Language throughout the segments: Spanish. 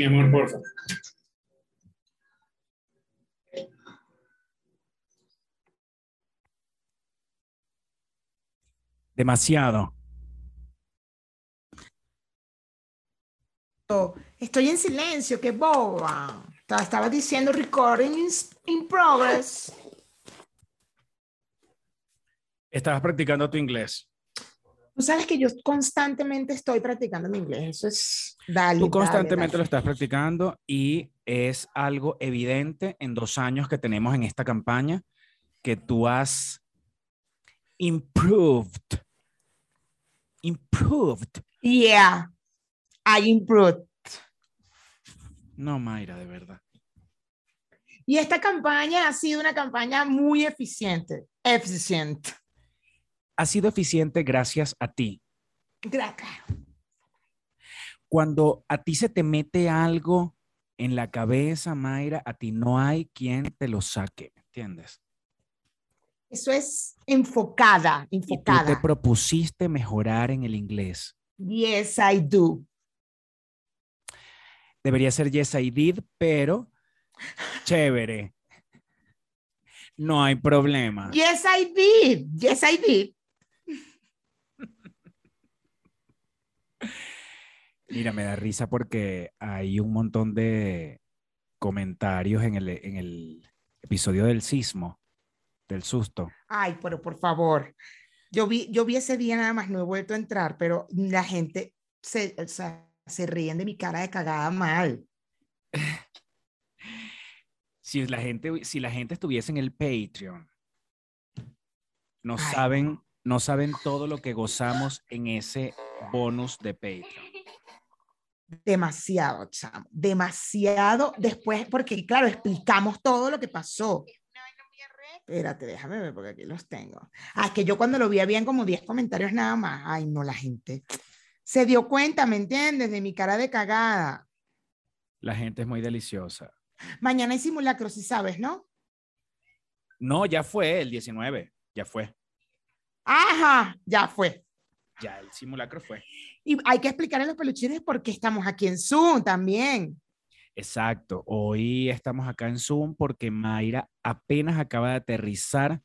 Mi amor, por favor. Demasiado. Estoy en silencio, qué boba. Estaba- Estaba diciendo recording is in progress. Estabas practicando tu inglés. Tú sabes que yo constantemente estoy practicando mi inglés. Eso es. Dale. Tú dale, constantemente lo dale. estás practicando y es algo evidente en dos años que tenemos en esta campaña que tú has improved. Improved. Yeah, I improved. No, Mayra, de verdad. Y esta campaña ha sido una campaña muy eficiente. Eficiente. Ha sido eficiente gracias a ti. Gracias. Cuando a ti se te mete algo en la cabeza, Mayra, a ti no hay quien te lo saque, ¿me entiendes? Eso es enfocada, Y tú te enfocada. propusiste mejorar en el inglés. Yes, I do. Debería ser yes I did, pero chévere. No hay problema. Yes, I did. Yes, I did. Mira, me da risa porque hay un montón de comentarios en el, en el episodio del sismo, del susto. Ay, pero por favor. Yo vi, yo vi ese día nada más, no he vuelto a entrar, pero la gente se, o sea, se ríen de mi cara de cagada mal. Si la gente, si la gente estuviese en el Patreon, no Ay, saben, no saben todo lo que gozamos en ese bonus de Patreon. Demasiado, chamo. Demasiado después, porque claro, explicamos todo lo que pasó. Espérate, déjame ver porque aquí los tengo. Ah, es que yo cuando lo vi habían como 10 comentarios nada más. Ay, no, la gente se dio cuenta, ¿me entiendes? De mi cara de cagada. La gente es muy deliciosa. Mañana hay simulacro, si sabes, ¿no? No, ya fue el 19, ya fue. Ajá, ya fue. Ya el simulacro fue. Y hay que explicar a los peluchines por qué estamos aquí en Zoom también. Exacto. Hoy estamos acá en Zoom porque Mayra apenas acaba de aterrizar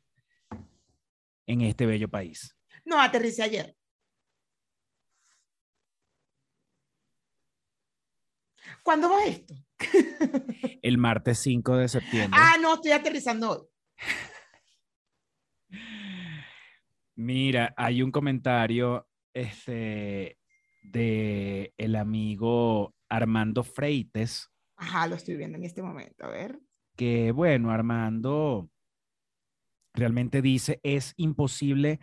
en este bello país. No, aterricé ayer. ¿Cuándo va esto? El martes 5 de septiembre. Ah, no, estoy aterrizando hoy. Mira, hay un comentario este, de el amigo Armando Freites, Ajá, lo estoy viendo en este momento. A ver. que bueno, Armando realmente dice, es imposible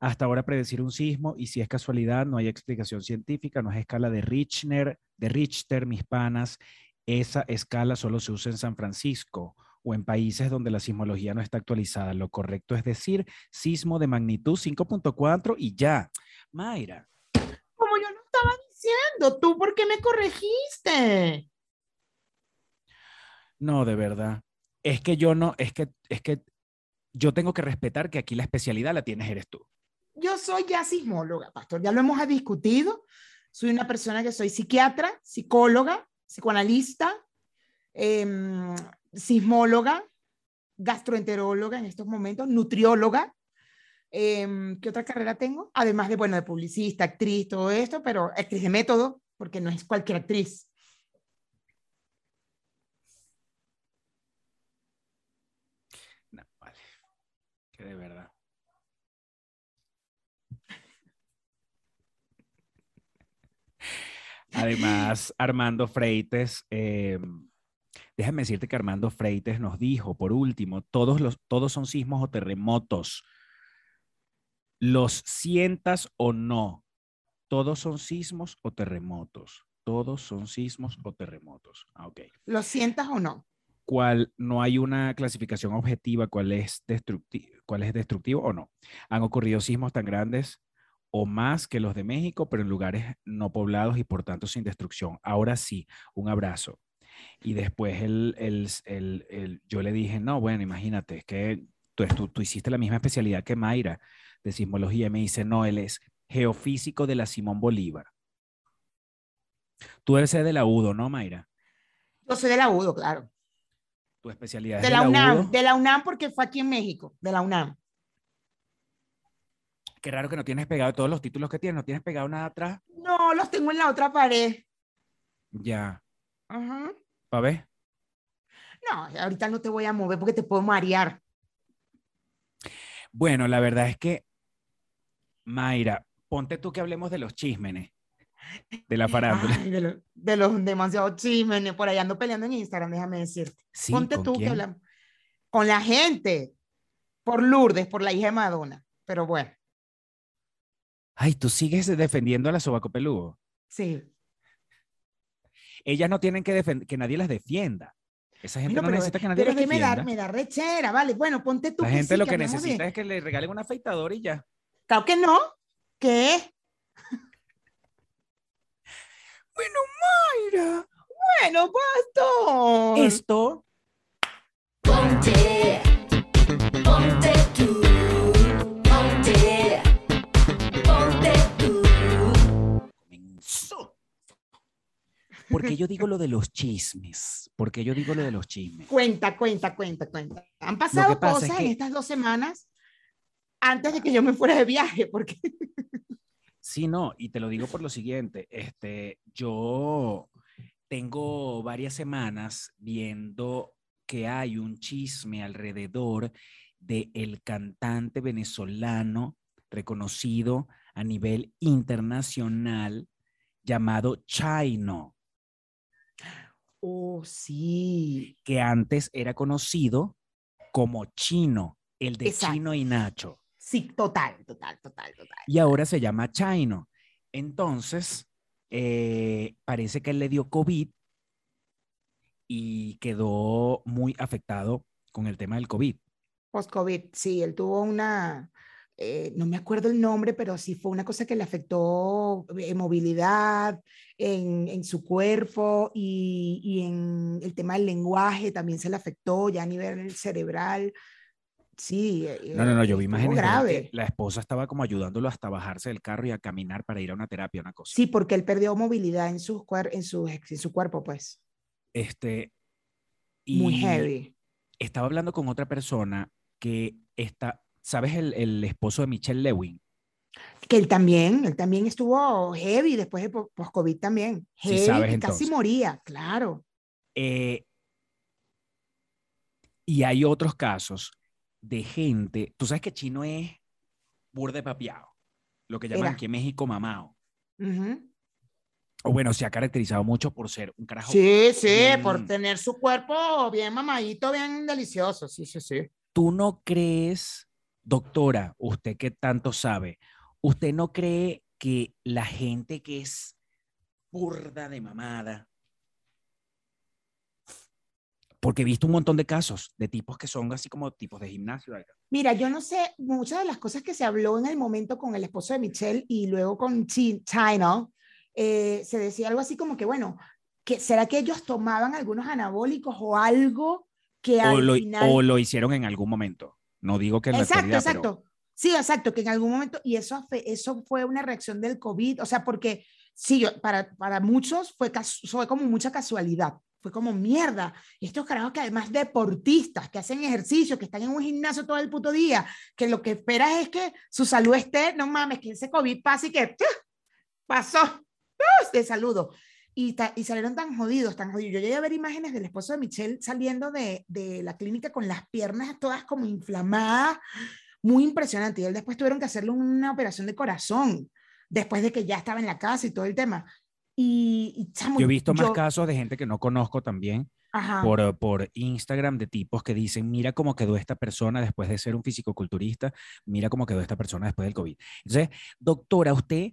hasta ahora predecir un sismo y si es casualidad, no hay explicación científica, no es escala de Richter, de Richter, mis panas, esa escala solo se usa en San Francisco o en países donde la sismología no está actualizada. Lo correcto es decir, sismo de magnitud 5.4 y ya. Mayra, Como yo no estaba diciendo, ¿tú por qué me corregiste? no, de verdad. Es que yo no, es que, es que yo tengo que respetar que aquí la especialidad la tienes eres tú. Yo soy ya sismóloga, pastor. Ya lo hemos discutido. Soy una persona que soy psiquiatra, psicóloga, psicoanalista, em, sismóloga, gastroenteróloga en estos momentos, nutrióloga. Em, ¿Qué otra carrera tengo? Además de, bueno, de publicista, actriz, todo esto, pero actriz de método, porque no es cualquier actriz. No, vale. Que de verdad. Además, Armando Freites, eh, déjame decirte que Armando Freites nos dijo, por último, todos, los, todos son sismos o terremotos. Los sientas o no, todos son sismos o terremotos. Todos son sismos o terremotos. Ah, ok. ¿Lo sientas o no? cuál no hay una clasificación objetiva, cuál es, destructi- cuál es destructivo o no. Han ocurrido sismos tan grandes o más que los de México, pero en lugares no poblados y por tanto sin destrucción. Ahora sí, un abrazo. Y después el, el- el- el- yo le dije, no, bueno, imagínate, es que tú, tú, tú hiciste la misma especialidad que Mayra de sismología. Y me dice, no, él es geofísico de la Simón Bolívar. Tú ser de la UDO, ¿no, Mayra? Yo soy de la UDO, claro. Tu especialidad es De la UNAM, de la UNAM porque fue aquí en México, de la UNAM. Qué raro que no tienes pegado todos los títulos que tienes, no tienes pegado nada atrás. No, los tengo en la otra pared. Ya. Ajá. ¿Para ver? No, ahorita no te voy a mover porque te puedo marear. Bueno, la verdad es que, Mayra, ponte tú que hablemos de los chismenes, de la farándula. Ay, de, lo- de los demasiados chismes, por ahí ando peleando en Instagram, déjame decirte. Sí, Ponte ¿con tú que hablamos. Con la gente, por Lourdes, por la hija de Madonna. Pero bueno, Ay, tú sigues defendiendo a la sobaco peludo. sí. Ellas no tienen que defender, que nadie las defienda. Esa gente no pero, necesita que nadie pero las es que me da, defienda. me da rechera, vale. Bueno, ponte tú. La gente sí, lo que necesita es que le regalen un afeitador y ya. Claro que no. ¿Qué? Bueno, Mayra. Bueno, pastor. Esto Ponte, ponte tú, ponte, ponte tú. comenzó. Porque yo digo lo de los chismes. Porque yo digo lo de los chismes. Cuenta, cuenta, cuenta, cuenta. Han pasado es cosas en estas dos semanas antes de que yo me fuera de viaje, porque Sí, no, y te lo digo por lo siguiente, este, yo tengo varias semanas viendo que hay un chisme alrededor de el cantante venezolano reconocido a nivel internacional llamado Chino, Oh, sí. que antes era conocido como Chino, el de Exacto. Chino y Nacho. Sí, total, total, total, total. y ahora se llama Chino. Entonces, eh, parece que él le dio COVID y quedó muy afectado con el tema del COVID. Post-COVID, sí, él tuvo una, eh, no me acuerdo el nombre, pero sí fue una cosa que le afectó en movilidad, en, en su cuerpo y, y en el tema del lenguaje también se le afectó ya a nivel cerebral. Sí. eh, No, no, no, yo vi imágenes de él que grave. la esposa estaba como ayudándolo hasta bajarse del carro y a caminar para ir a una terapia, una cosa. Sí, porque él perdió movilidad en su, cuer- en su, en su cuerpo, pues. Este, Muy heavy. Estaba hablando con otra persona que está, ¿sabes? El, el esposo de Michelle Lewin. Que él también, él también estuvo heavy después de po- post-COVID también. Sí Heavy, sabes, entonces. casi moría, claro. Eh, y hay otros casos de gente, tú sabes que Chino es burde papiado, lo que llaman Era. aquí en México mamao. Ujú. O bueno, se ha caracterizado mucho por ser un carajo. Sí, sí, por tener su cuerpo bien mamadito, bien delicioso. Sí, sí, sí. ¿Tú no crees, doctora, usted que tanto sabe, usted no cree que la gente que es burda de mamada, porque he visto un montón de casos de tipos que son así como tipos de gimnasio. Mira, yo no sé, muchas de las cosas que se habló en el momento con el esposo de Michelle y luego con Chi- China, eh, se decía algo así como que, bueno, que, ¿será que ellos tomaban algunos anabólicos o algo que O al lo, final... o lo hicieron en algún momento. No digo que en la Exacto, actualidad, pero- exacto. Sí, exacto, que en algún momento, y eso, eso fue una reacción del COVID, o sea, porque sí, para, para muchos fue, como mucha casualidad, fue como mierda, estos carajos que además deportistas, que hacen ejercicio, que están en un gimnasio todo el puto día, que lo que esperas es que su salud esté, no mames, que ese COVID pase y que ¡tum! pasó, ¡tum! de saludo. Y, ta- y salieron tan jodidos, tan jodidos. Yo llegué a ver imágenes del esposo de Michelle saliendo de, de la clínica con las piernas todas como inflamadas, muy impresionante. Y él después tuvieron que hacerle una operación de corazón, después de que ya estaba en la casa y todo el tema. Y, y chamo, Yo he visto más yo- casos de gente que no conozco también Ajá. por, por Instagram de tipos que dicen, mira cómo quedó esta persona después de ser un fisicoculturista, mira cómo quedó esta persona después del COVID. Entonces, doctora, usted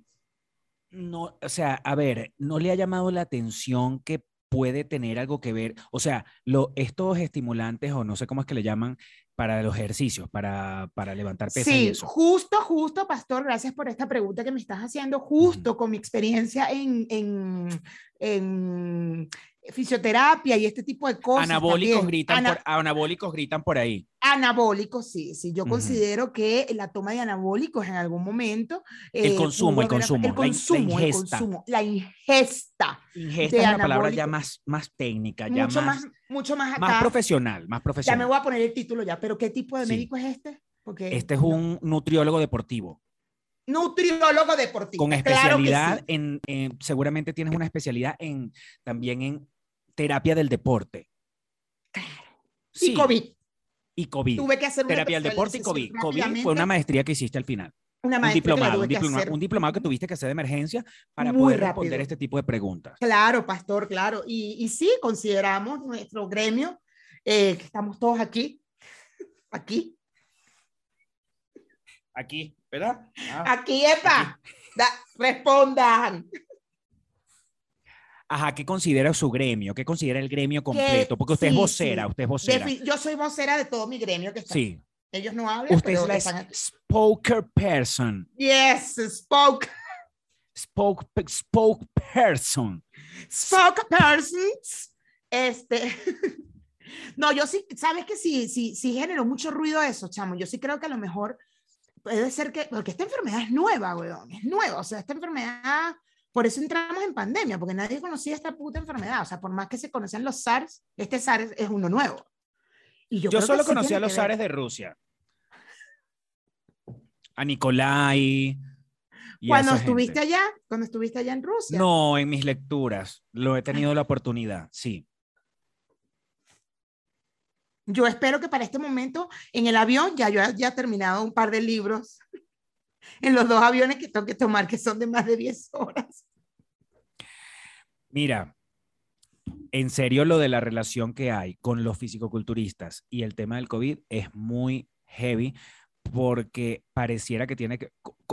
no, o sea, a ver, ¿no le ha llamado la atención que puede tener algo que ver? O sea, lo, estos estimulantes o no sé cómo es que le llaman para los ejercicios, para, para levantar pesas y Sí, eso. justo, justo, Pastor, gracias por esta pregunta que me estás haciendo, justo con mi experiencia en, en, en fisioterapia y este tipo de cosas. Anabólicos también. gritan, Ana- por, anabólicos gritan por ahí. Anabólicos, sí, sí, yo considero que la toma de anabólicos en algún momento. El eh, consumo, pudo el consumo, el la in- la consumo, el consumo, la ingesta Ingesta de es una palabra ya más, más técnica, ya mucho más, más, mucho más acá. más profesional, más ya me profesional. voy a poner el título ya, pero ¿qué tipo de Sí. médico es este? Porque Este es no- un nutriólogo deportivo nutriólogo deportivo. con claro especialidad sí. en, en- seguramente tienes una especialidad en también en terapia del deporte. Sí, Y COVID. y COVID. Tuve que hacer una Terapia del deporte y COVID. COVID fue una maestría que hiciste al final. una Un diplomado, un, diploma- un diplomado que tuviste que hacer de emergencia para Muy poder responder rápido. este tipo de preguntas. Claro, pastor, claro. Y, y sí, consideramos nuestro gremio, eh, que estamos todos aquí, aquí, Aquí, ¿verdad? Ah. aquí, epa, da- respondan. Ajá, ¿qué considera su gremio? ¿Qué considera el gremio completo? Porque usted es sí, vocera, sí. usted es vocera. Defi- Yo soy vocera de todo mi gremio que está. Sí. Ellos no hablan, Usted pero es la están aquí. spokesperson. Yes, spoke, Spoke, spokesperson. spokespersons. Este. No, yo sí, sabes que sí, sí, sí generó mucho ruido eso, chamo. Yo sí creo que a lo mejor puede ser que, porque esta enfermedad es nueva, weón, es nueva. O sea, esta enfermedad, por eso entramos en pandemia, porque nadie conocía esta puta enfermedad. O sea, por más que se conocían los SARS, este SARS es uno nuevo. Y yo, solo sí conocí tiene a los zares de Rusia. A Nikolai. y Cuando estuviste gente. allá, cuando estuviste allá en Rusia. No, en mis lecturas. Lo he tenido la oportunidad, sí. Yo espero que para este momento en el avión ya yo haya terminado un par de libros en los dos aviones que tengo que tomar, que son de más de 10 horas. Mira, en serio lo de la relación que hay con los fisicoculturistas y el tema del COVID es muy heavy porque pareciera que tiene que...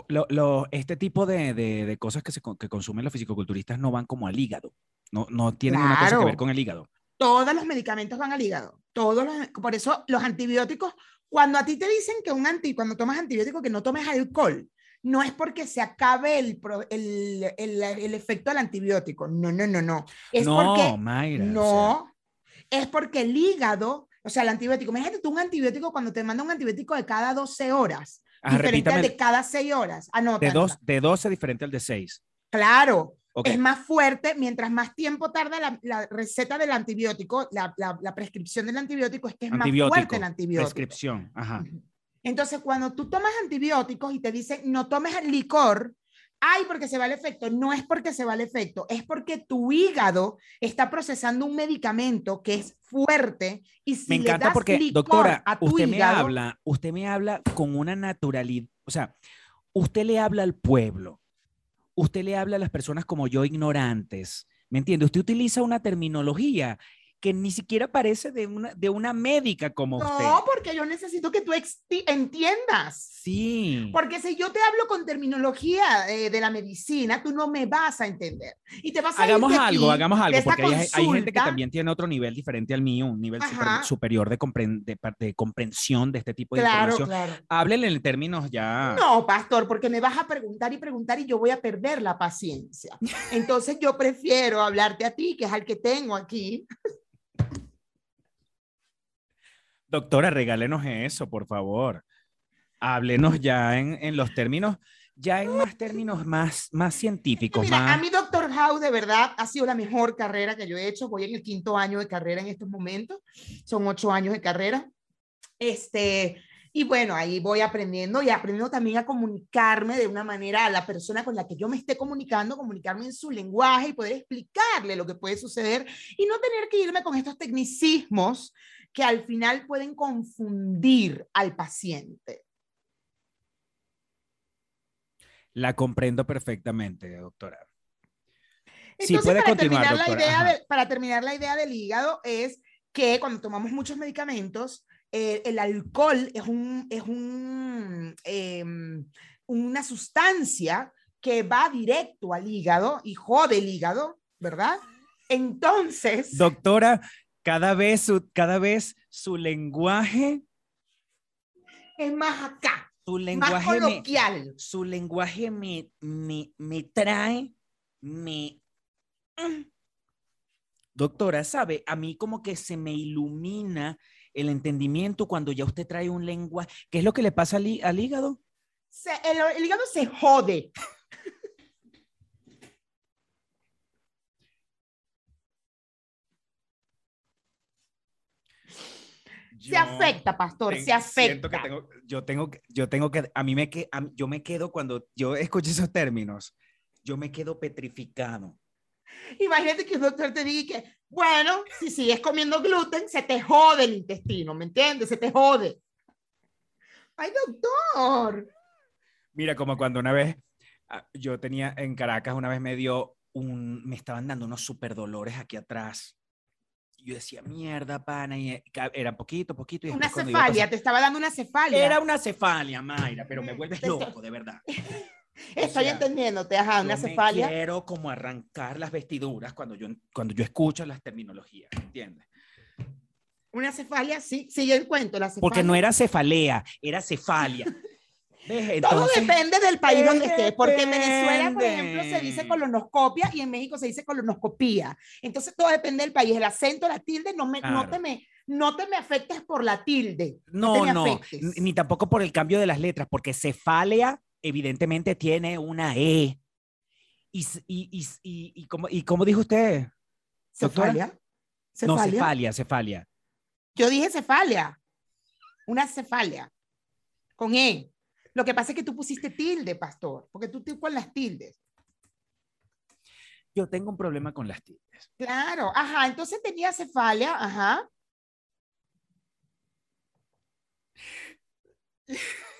lo- lo- este tipo de, de- de cosas que, se, que consumen los fisicoculturistas no van como al hígado. No, no tienen una cosa que Claro. ver con el hígado. Todos los medicamentos van al hígado. Todos los, por eso los antibióticos, cuando a ti te dicen que un anti, cuando tomas antibiótico que no tomes alcohol, no es porque se acabe el, el, el, el efecto del antibiótico. No, no, no, no. Es no, porque Mayra. o sea, No, es porque el hígado, o sea, el antibiótico, imagínate tú un antibiótico cuando te manda un antibiótico de cada 12 horas, ajá, diferente al de cada 6 horas. Anota, de, dos, de 12 diferente al de 6. Claro, Ok. es más fuerte, mientras más tiempo tarda la, la receta del antibiótico, la, la- la prescripción del antibiótico es que es más fuerte el antibiótico. Prescripción. Ajá. Entonces, cuando tú tomas antibióticos y te dicen no tomes licor, ay, porque se va el efecto. No es porque se va el efecto, es porque tu hígado está procesando un medicamento que es fuerte y si Me le encanta das porque, licor doctora, a tu usted me hígado, habla, usted me habla con una naturalidad, o sea, usted le habla al pueblo, usted le habla a las personas como yo ignorantes, ¿me entiende? Usted utiliza una terminología que ni siquiera parece de una, de una médica como usted. No, porque yo necesito que tú entiendas. Sí. Porque si yo te hablo con terminología eh, de la medicina, tú no me vas a entender. Y te vas a ir Hagamos de algo, aquí, hagamos algo, porque hay, hay gente que también tiene otro nivel diferente al mío, un nivel super- superior de, compren- de comprensión de este tipo de Claro, información. claro. Háblenle en términos ya. No, pastor, porque me vas a preguntar y preguntar y yo voy a perder la paciencia. Entonces yo prefiero hablarte a ti, que es al que tengo aquí. Doctora, regálenos eso, por favor. Háblenos ya en, en los términos, ya en más términos más, más científicos, Mira, más... a mí Doctor House de verdad ha sido la mejor carrera que yo he hecho. Voy en el quinto año de carrera en estos momentos. Son ocho años de carrera. Este, y bueno, ahí voy aprendiendo y aprendiendo también a comunicarme de una manera a la persona con la que yo me esté comunicando, comunicarme en su lenguaje y poder explicarle lo que puede suceder y no tener que irme con estos tecnicismos que al final pueden confundir al paciente. La comprendo perfectamente, doctora. Sí, Entonces, puede para, continuar, terminar la doctora, idea ajá. de- para terminar la idea del hígado es que cuando tomamos muchos medicamentos, eh, el alcohol es, un, es un, em, una sustancia que va directo al hígado y jode el hígado, ¿verdad? Entonces, Doctora, cada vez su, cada vez su lenguaje, es más acá, su más lenguaje me, coloquial. su lenguaje me, me, me trae, me... Mm. Doctora, ¿sabe? A mí como que se me ilumina el entendimiento cuando ya usted trae un lenguaje. ¿Qué es lo que le pasa al, hí- al hígado? Se- el, el hígado se jode. Se Yo afecta, pastor, se siento que afecta. tengo- yo tengo que, yo tengo que, a mí me que, a yo me quedo cuando yo escucho esos términos, yo me quedo petrificado. Imagínate que un doctor te diga que, bueno, si sigues comiendo gluten, se te jode el intestino, ¿me entiendes? Se te jode. Ay, doctor. Mira, como cuando una vez ah, yo tenía en Caracas, una vez me dio un, me estaban dando unos super dolores aquí atrás. Yo decía, mierda, pana, y eh, era poquito, poquito. Y Una cefalia, te estaba dando una cefalia. Era una cefalia, Mayra, pero me Mm, vuelves loco, de verdad. Estoy sea, entendiéndote, ajá, una Yo cefalia. quiero como arrancar las vestiduras cuando yo, cuando yo escucho las terminologías, ¿entiendes? Una cefalia, sí, sigue el cuento, la cefalia. Porque no era cefalea, era cefalia. ¿Ves? Todo Entonces, depende del país donde Depende. estés, porque en Venezuela, por ejemplo, se dice colonoscopia y en México se dice colonoscopía. Entonces, todo depende del país. El acento, la tilde, no, me, no, Claro. te, me, no te me afectes por la tilde. no, no, afectes. n- ni tampoco por el cambio de las letras, porque cefalia evidentemente tiene una E. Y, y, y, y, como, ¿y cómo dijo usted? doctora? Cefalia. No, Cefalia. cefalia, cefalia. Yo dije cefalia. Una cefalia. Con E. Lo que pasa es que tú pusiste tilde, pastor, porque tú te con las tildes. Yo tengo un problema con las tildes. Claro, ajá, entonces tenía cefalia, ajá.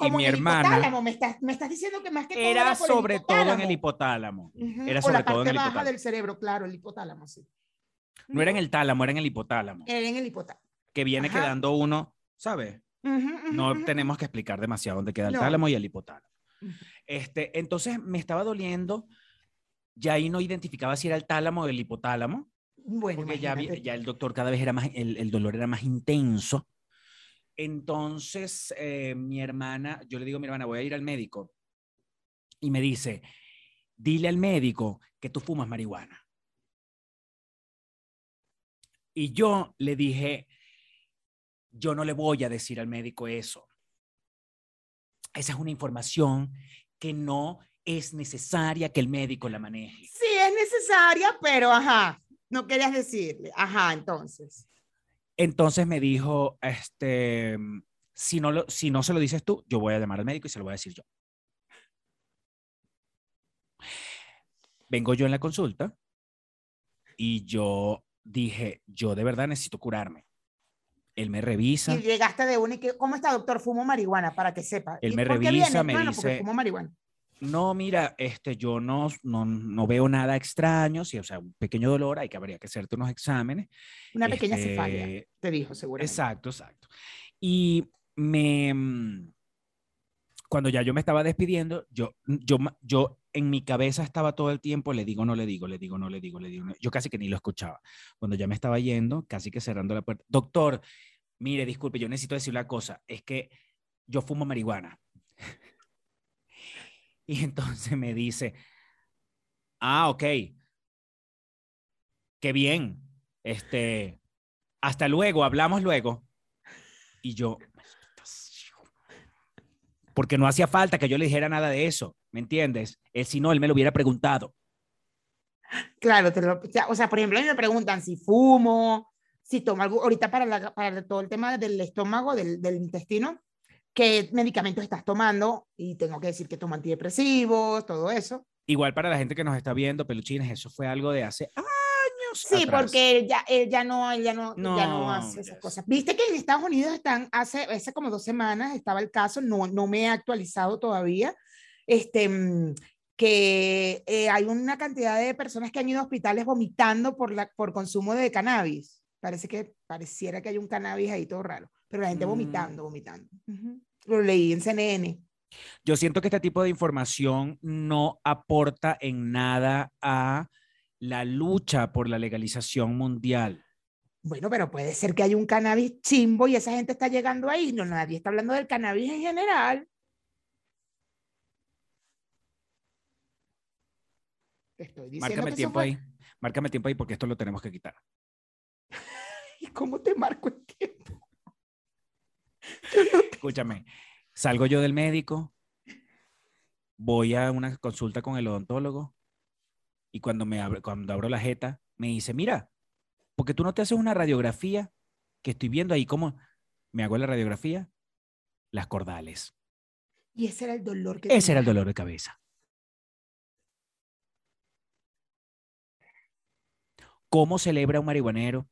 Y mi hermana hipotálamo, me estás, me estás diciendo que más que todo era por el sobre todo en el hipotálamo. Era o sobre la todo en parte el baja hipotálamo. del cerebro, claro, el hipotálamo, sí. No era en el tálamo, era en el hipotálamo. Era en el hipotálamo. Que viene Ajá. quedando uno, ¿sabes? No tenemos que explicar demasiado dónde queda el No. tálamo y el hipotálamo. Este, entonces me estaba doliendo. Ya ahí no identificaba si era el tálamo o el hipotálamo, Bueno, porque ya, ya el doctor cada vez era más, el, el dolor era más intenso. Entonces, eh, mi hermana, yo le digo a mi hermana, voy a ir al médico. Y me dice, dile al médico que tú fumas marihuana. Y yo le dije, yo no le voy a decir al médico eso. Esa es una información que no es necesaria que el médico la maneje. Sí, es necesaria, pero ajá, no querías decirle. Ajá, entonces. Entonces me dijo, este, si no, lo, si no se lo dices tú, yo voy a llamar al médico y se lo voy a decir yo. Vengo yo en la consulta y yo dije, yo de verdad necesito curarme. Él me revisa, Y llegaste de una y que, ¿cómo está, doctor? Fumo marihuana, para que sepa. Él ¿Y me revisa, viene? me porque dice- fumo marihuana. no, mira, este, yo no, no, no veo nada extraño, sí, o sea, un pequeño dolor, hay que habría que hacerte unos exámenes. Una pequeña Este, cefalia, te dijo seguramente. Exacto, exacto. Y me, mm, cuando ya yo me estaba despidiendo, yo, yo, yo en mi cabeza estaba todo el tiempo, le digo, no le digo, le digo, no le digo, le digo. no- Yo casi que ni lo escuchaba. Cuando ya me estaba yendo, casi que cerrando la puerta, doctor, mire, disculpe, yo necesito decir una cosa, es que yo fumo marihuana. y entonces me dice, ah, ok, qué bien, este, hasta luego, hablamos luego. Y yo, porque no hacía falta que yo le dijera nada de eso, ¿me entiendes? Él si no, él me lo hubiera preguntado. Claro, te lo- o sea, por ejemplo, a mí me preguntan si fumo, si tomo algo, ahorita para, la- para todo el tema del estómago, del, del intestino, qué medicamentos estás tomando y tengo que decir que tomo antidepresivos, todo eso. Igual para la gente que nos está viendo, peluchines, eso fue algo de hace años. Sí, atrás. porque él ya, él ya no, él ya no, ya no No, hace esas yes. cosas. Viste que en Estados Unidos están, hace, hace como dos semanas estaba el caso, no, no me he actualizado todavía, este, mm, que eh, hay una cantidad de personas que han ido a hospitales vomitando por, la, por consumo de cannabis. Parece que pareciera que hay un cannabis ahí todo raro, pero la gente Mm. vomitando, vomitando. Lo leí en CNN. Yo siento que este tipo de información no aporta en nada a la lucha por la legalización mundial. Bueno, pero puede ser que haya un cannabis chimbo y esa gente está llegando ahí. No, nadie está hablando del cannabis en general. Te estoy diciendo Márcame que tiempo fue- ahí. Márcame tiempo ahí porque esto lo tenemos que quitar. ¿Y cómo te marco el tiempo? Escúchame, salgo yo del médico, voy a una consulta con el odontólogo y cuando me abro, cuando abro la jeta me dice, mira, porque tú no te haces una radiografía que estoy viendo ahí como me hago la radiografía, las cordales. Y ese era el dolor que Ese era el dolor de cabeza. ¿Cómo celebra un marihuanero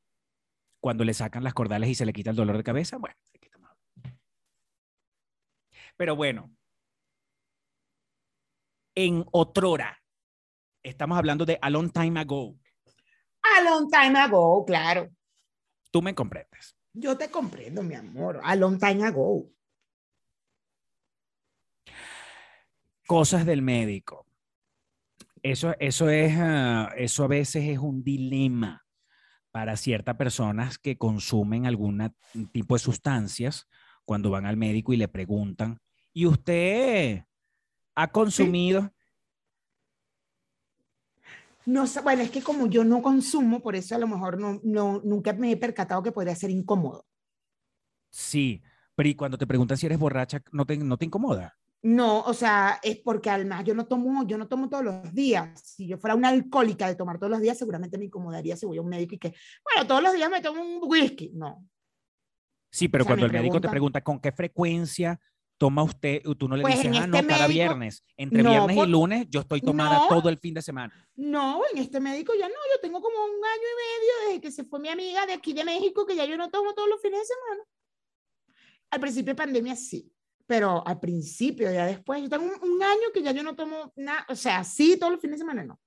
cuando le sacan las cordales y se le quita el dolor de cabeza? Bueno, aquí. Pero bueno, en otrora, estamos hablando de a long time ago. A long time ago, claro. Tú me comprendes. Yo te comprendo, mi amor. A long time ago. Cosas del médico. Eso, eso es, ah, eso a veces es un dilema para ciertas personas que consumen algún tipo de sustancias cuando van al médico y le preguntan, ¿y usted ha consumido? No sé, bueno, es que como yo no consumo, por eso a lo mejor no, no, nunca me he percatado que podría ser incómodo. Sí, pero y cuando te preguntan si eres borracha, ¿no te, no te incomoda? No, o sea, es porque además yo no tomo, yo no tomo todos los días. Si yo fuera una alcohólica de tomar todos los días, seguramente me incomodaría si voy a un médico y que, bueno, todos los días me tomo un whisky. No. Sí, pero O sea, cuando el médico te preguntan- pregunta con qué frecuencia toma usted, tú no le Pues dices, ah, no, este cada médico- viernes. Entre No, viernes por- y lunes yo estoy tomada No. todo el fin de semana. No, en este médico ya no, yo tengo como un año y medio desde que se fue mi amiga de aquí de México, que ya yo no tomo todos los fines de semana. Al principio de pandemia sí, pero al principio, ya después, yo tengo un, un año que ya yo no tomo nada, o sea, sí, todos los fines de semana no.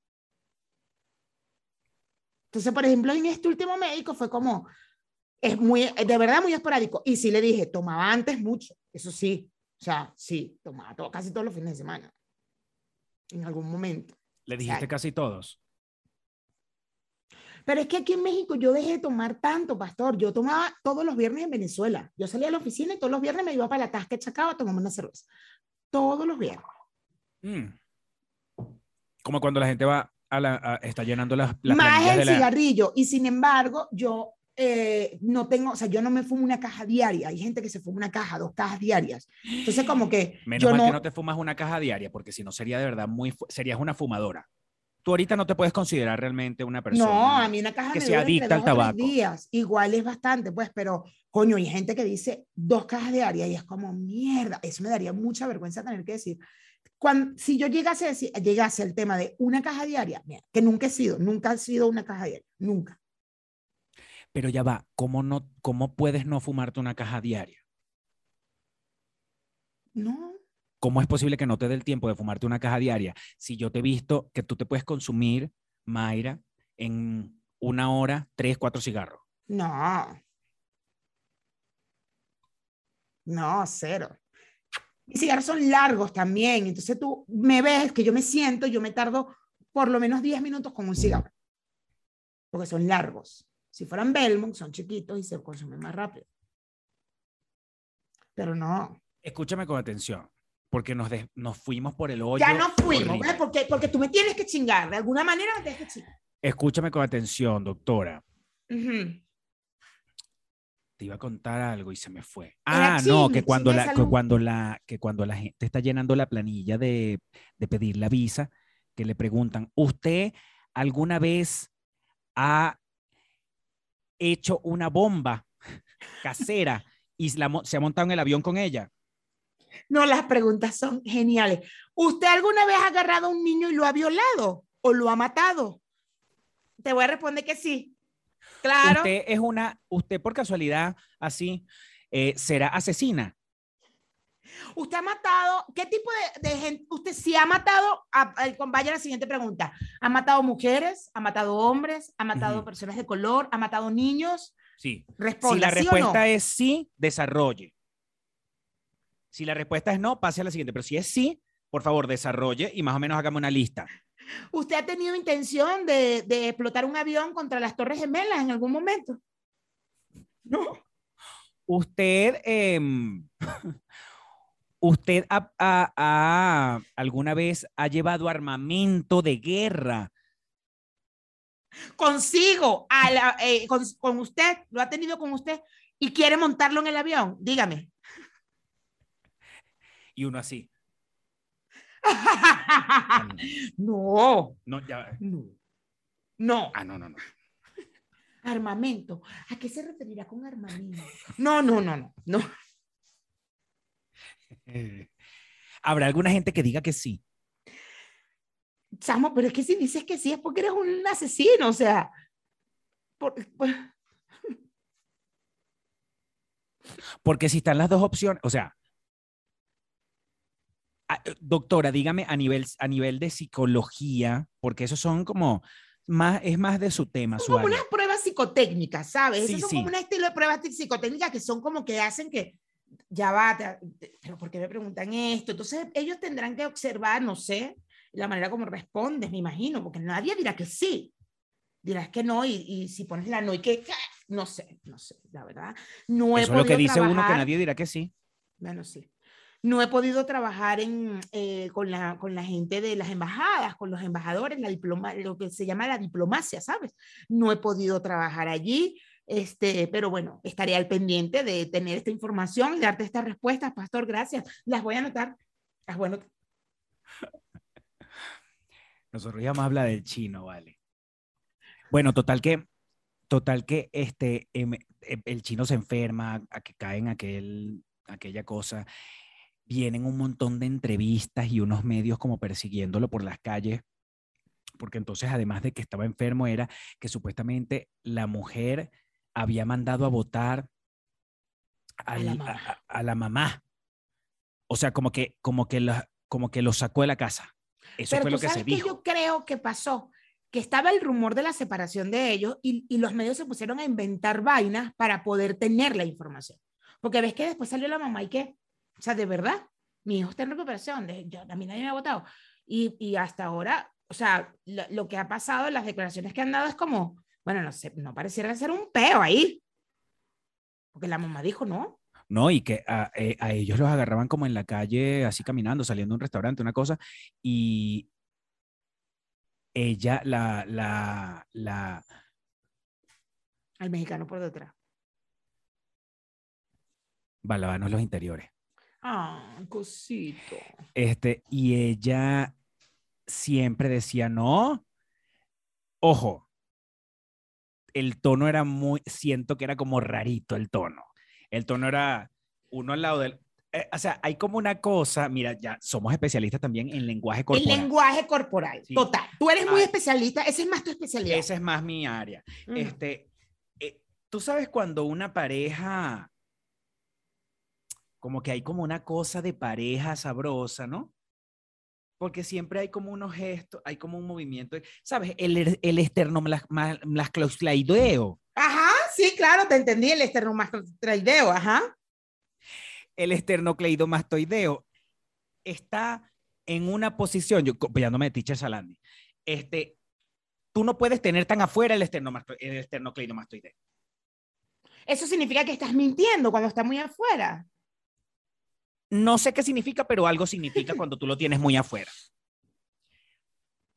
Entonces, por ejemplo, en este último médico fue como, es muy, de verdad muy esporádico. Y sí le dije, tomaba antes mucho, eso sí, o sea, sí, tomaba todo, casi todos los fines de semana, en algún momento. Le dijiste Exacto. casi todos. Pero es que aquí en México yo dejé de tomar tanto, pastor. Yo tomaba todos los viernes en Venezuela. Yo salía a la oficina y todos los viernes me iba para la tasca de Chacao a tomarme una cerveza. Todos los viernes. Mm. Como cuando la gente va a la, a- está llenando las, las Más el de la... cigarrillo. Y sin embargo, yo eh, no tengo, o sea, yo no me fumo una caja diaria. Hay gente que se fuma una caja, dos cajas diarias. Entonces, como que Menos yo mal no, que no te fumas una caja diaria, porque si no sería de verdad muy... Serías una fumadora. Tú ahorita no te puedes considerar realmente una persona. No, a mí una caja que entre adicta al tabaco. días. Igual es bastante, pues, pero coño, hay gente que dice dos cajas diarias y es como mierda. Eso me daría mucha vergüenza tener que decir. Cuando, si yo llegase a decir- llegase al tema de una caja diaria, mira, que nunca he sido, nunca he sido una caja diaria, nunca. Pero ya va, ¿cómo, no, ¿cómo puedes no fumarte una caja diaria? No, ¿Cómo es posible que no te dé el tiempo de fumarte una caja diaria? Si yo te he visto que tú te puedes consumir, Mayra, en una hora, tres, cuatro cigarros. no. No, cero. Mis cigarros son largos también, entonces tú me ves que yo me siento, yo me tardo por lo menos 10 minutos con un cigarro, porque son largos. Si fueran Belmont, son chiquitos y se consumen más rápido. Pero no, Escúchame con atención, porque nos, nos fuimos por el hoyo. ya no fuimos. ¿ves? porque, porque tú me tienes que chingar, de alguna manera me tienes que chingar. Escúchame con atención, doctora. Te iba a contar algo y se me fue. Era Ah, no, que cuando, la, que cuando, la, que cuando la gente está llenando la planilla de, de pedir la visa, que le preguntan, ¿usted alguna vez ha hecho una bomba casera y la se ha montado en el avión con ella? No, las preguntas son geniales. ¿Usted alguna vez ha agarrado a un niño y lo ha violado o lo ha matado? Te voy a responder que sí. Claro. Usted es una, usted por casualidad, así, eh, será asesina. Usted ha matado, ¿qué tipo de, de gente? Usted sí ha matado, a, vaya a la siguiente pregunta. ¿Ha matado mujeres? ¿Ha matado hombres? ¿Ha matado personas de color? ¿Ha matado niños? Sí. Responda, si la ¿sí o respuesta no? es sí, desarrolle. Si la respuesta es no, pase a la siguiente. Pero si es sí, por favor, desarrolle y más o menos hágame una lista. ¿Usted ha tenido intención de, de explotar un avión contra las Torres Gemelas en algún momento? No. ¿Usted, em, usted ha- ha- ha- alguna vez ha llevado armamento de guerra? Consigo, a la- eh, con, con usted, lo ha tenido con usted y quiere montarlo en el avión. Dígame. Y uno así. no, No, ya. no. No. Ah, no, no, no. Armamento. ¿A qué se referirá con armamento? No, no, no, no. no. Habrá alguna gente que diga que sí. Chamo, pero es que si dices que sí es porque eres un asesino, o sea. por- por- Porque si están las dos opciones, o sea, doctora, dígame a nivel, a nivel de psicología, porque esos son como más, es más de su tema, son su como área. unas pruebas psicotécnicas, ¿sabes? Sí, Esas son sí. como un estilo de pruebas psicotécnicas que son como que hacen que ya va, te- te- pero ¿por qué me preguntan esto? Entonces ellos tendrán que observar, no sé, la manera como respondes, me imagino, porque nadie dirá que sí. Dirás que no, y, y si pones la no y que, no sé, no sé, la verdad. No he Eso es lo que dice uno que nadie dirá que sí. Bueno, sí. No he podido trabajar en, eh, con, la, con la gente de las embajadas, con los embajadores, la diploma, lo que se llama la diplomacia, ¿sabes? No he podido trabajar allí, este, pero bueno, estaré al pendiente de tener esta información y darte estas respuestas, Pastor, gracias. Las voy a anotar. Las voy a anotar. Nosotros ya vamos a hablar del chino, vale. Bueno, total que, total que este, em, em, el chino se enferma, a que cae en aquel, aquella cosa. Vienen un montón de entrevistas y unos medios como persiguiéndolo por las calles, porque entonces además de que estaba enfermo era que supuestamente la mujer había mandado a votar A la mamá. a- a la mamá. O sea, como que, como que, la- como que lo sacó de la casa. Eso Pero fue tú lo que sabes se que dijo. yo creo que pasó, que estaba el rumor de la separación de ellos y, y los medios se pusieron a inventar vainas para poder tener la información. Porque ves que después salió la mamá y que, o sea, de verdad, mi hijo está en recuperación, de, yo, a mí nadie me ha votado. Y, y hasta ahora, o sea, lo, lo que ha pasado, las declaraciones que han dado es como, bueno, no sé, no pareciera ser un peo ahí. Porque la mamá dijo, no, No, y que a, eh, a ellos los agarraban como en la calle, así caminando, saliendo de un restaurante, una cosa, y ella, la, la, la, al mexicano por detrás. lavarnos los interiores. Ah, cosito. Este, y ella siempre decía, no, ojo, el tono era muy, siento que era como rarito el tono. El tono era uno al lado del, eh, o sea, hay como una cosa, mira, ya somos especialistas también en lenguaje El corporal. lenguaje corporal, Sí. total. Tú eres muy Ay. especialista, esa es más tu especialidad. Esa es más mi área. Mm. Este, eh, tú sabes cuando una pareja, como que hay como una cosa de pareja sabrosa, ¿no? Porque siempre hay como unos gestos, hay como un movimiento, ¿sabes? El, er- el esternocleidomastoideo. Ajá, sí, claro, te entendí, el esternomastoideo, ajá. El esternocleidomastoideo está en una posición, yo copiándome de Teacher Salandi, este, tú no puedes tener tan afuera el, el esternocleidomastoideo. Eso significa que estás mintiendo cuando está muy afuera. No sé qué significa, pero algo significa cuando tú lo tienes muy afuera.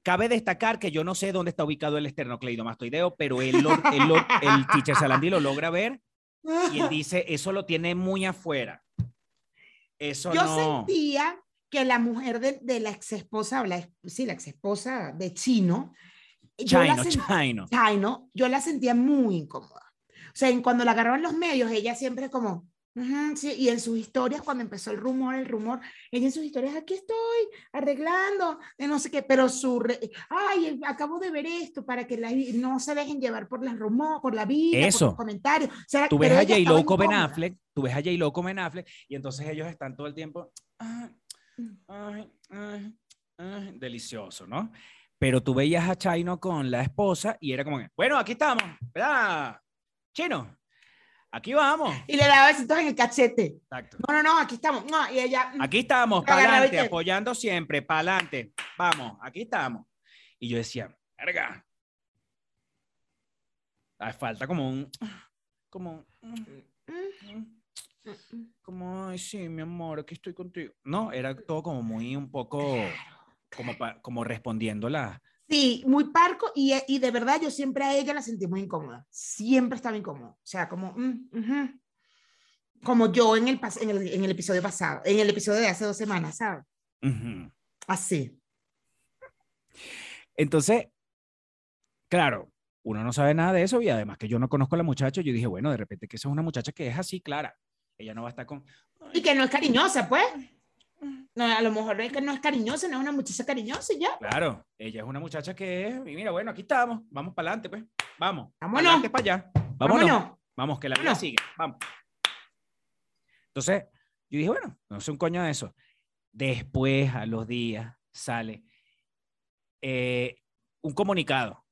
Cabe destacar que yo no sé dónde está ubicado el esternocleidomastoideo, pero él lo- él lo- el teacher Salandi lo logra ver y él dice, eso lo tiene muy afuera. Eso Yo no. sentía que la mujer de, de la ex esposa, la, sí, la ex esposa de Chino, yo la Chino, chino. Chino, yo la sentía muy incómoda. O sea, cuando la agarraban los medios, ella siempre como, "Ujú, sí", y en sus historias, cuando empezó el rumor, el rumor, ella en sus historias, aquí estoy arreglando, de no sé qué, pero su, re- ay, acabo de ver esto para que la- no se dejen llevar por las rumor, por la vida, por Eso. los comentarios. O sea, Tú ves a J. estaba Lo con Ben. Affleck, tú ves a J. Lo con Ben Affleck, y entonces ellos están todo el tiempo, "Ay, ay, ay, ay", delicioso, ¿no? Pero tú veías a Chino con la esposa y era como, que, bueno, aquí estamos, ¿verdad? Chino, aquí vamos. Y le daba besitos en el cachete. Exacto. No, no, no, aquí estamos. No, y ella, mm, Aquí estamos, que- apoyando siempre, para adelante. Vamos, aquí estamos. Y yo decía, verga. Falta como un, como, un- mm, mm, como, ay, sí, mi amor, aquí estoy contigo. No, era todo como muy un poco, como, como respondiendo la, Sí, muy parco y, y de verdad yo siempre a ella la sentí muy incómoda. Siempre estaba incómoda. O sea, como, mm, como yo en el, en, el, en el episodio pasado, en el episodio de hace dos semanas, ¿sabes? Así. Entonces, claro, uno no sabe nada de eso y además que yo no conozco a la muchacha, yo dije, bueno, de repente que esa es una muchacha que es así, clara. Ella no va a estar con... Y que no es cariñosa, pues. No, a lo mejor es que no es cariñosa, no es una muchacha cariñosa y ya. Claro, ella es una muchacha que es, y mira, bueno, aquí estamos, vamos para adelante, pues, vamos. Vámonos. Para allá. Vámonos. Vámonos. Vamos, que la vida Vámonos. sigue, vamos. Entonces, yo dije, bueno, no sé un coño de eso. Después, a los días, sale eh, un comunicado.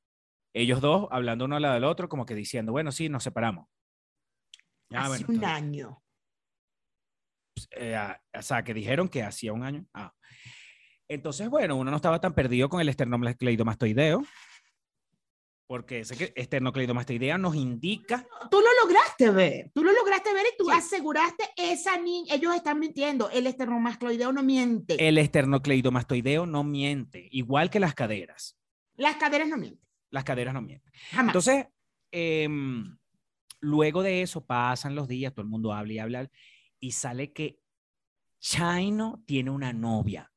Ellos dos hablando uno al lado del otro, como que diciendo, bueno, sí, nos separamos. Ah, Hace bueno, un entonces, año. Eh, o sea, que dijeron que hacía un año. Ah. Entonces, bueno, uno no estaba tan perdido con el esternocleidomastoideo, porque ese que esternocleidomastoidea nos indica Tú lo lograste ver, tú lo lograste ver y tú Sí. aseguraste esa niña, ellos están mintiendo, el esternomascloideo no miente, el esternocleidomastoideo no miente, igual que las caderas. las caderas no mienten, Las caderas no mienten. jamás. Entonces, em, luego de eso pasan los días, todo el mundo habla y habla, y sale que Chino tiene una novia.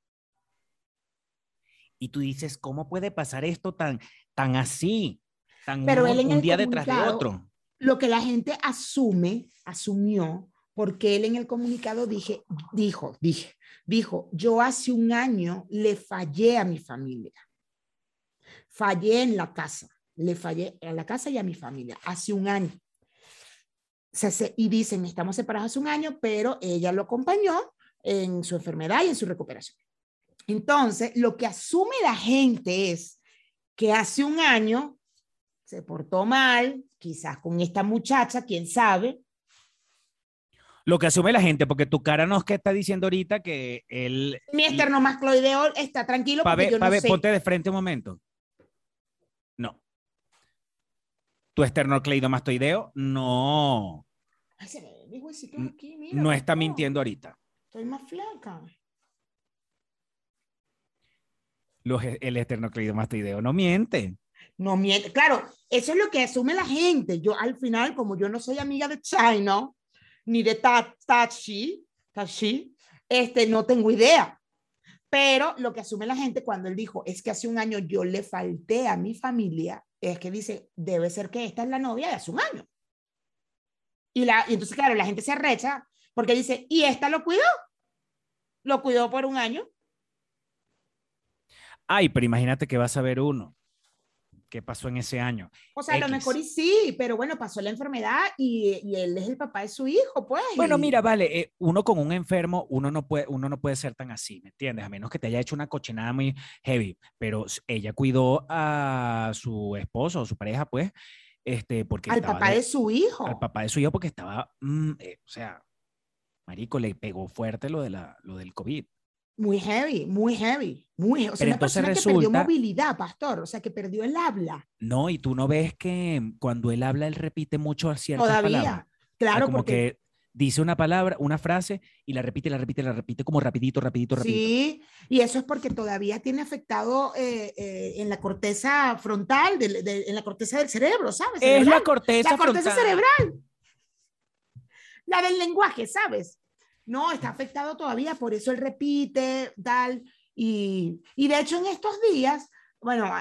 Y tú dices, ¿cómo puede pasar esto tan, tan así? Tan Pero él en un el día detrás de otro. lo que la gente asume, asumió, porque él en el comunicado dije, dijo, dije, dijo, yo hace un año le fallé a mi familia. Fallé en la casa, le fallé a la casa y a mi familia, hace un año. Se- y dicen, estamos separados hace un año, pero ella lo acompañó en su enfermedad y en su recuperación. Entonces, lo que asume la gente es que hace un año se portó mal, quizás con esta muchacha, quién sabe. Lo que asume la gente, porque tu cara no es que está diciendo ahorita que él... Mi esternomascloideo está tranquilo porque ver- yo pa' no sé. ponte de frente un momento. No. Tu esternocleidomastoideo no, Ay, se me ven mis huesitos N- aquí, mira, no está mintiendo ahorita. Estoy más flaca. Los, el esternocleidomastoideo no miente. No miente. Claro, eso es lo que asume la gente. Yo al final, como yo no soy amiga de China, ni de Ta- Tachi, Tachi, este, no tengo idea. Pero lo que asume la gente cuando él dijo, es que hace un año yo le falté a mi familia, es que dice, debe ser que esta es la novia de hace un año. Y, la, y entonces, claro, la gente se arrecha porque dice, ¿y esta lo cuidó? Lo cuidó por un año. Ay, pero imagínate que vas a ver uno. ¿Qué pasó en ese año? O sea, a lo X. mejor y sí, pero bueno, pasó la enfermedad y, y él es el papá de su hijo, pues. Bueno, mira, vale, eh, uno con un enfermo, uno no, puede, uno no puede ser tan así, ¿me entiendes? A menos que te haya hecho una cochinada muy heavy, pero ella cuidó a su esposo o su pareja, pues, este, porque al papá de- de su hijo. al papá de su hijo porque estaba, mm, eh, o sea, marico, le pegó fuerte lo, de la, lo del COVID. Muy heavy, muy heavy, muy heavy. O sea, Pero una entonces persona que perdió movilidad, pastor, o sea, que perdió el habla. No, y tú no ves que cuando él habla, él repite mucho ciertas palabras. Todavía. Ah, Claro, como porque que dice una palabra, una frase y la repite, la repite, la repite como rapidito, rapidito, rapidito. sí, y eso es porque todavía tiene afectado eh, eh, en la corteza frontal, de- en la corteza del cerebro, ¿sabes? Es la corteza, la corteza frontal. cerebral. La del lenguaje, ¿sabes? No, está afectado todavía, por eso él repite, tal. Y, y de hecho en estos días, bueno,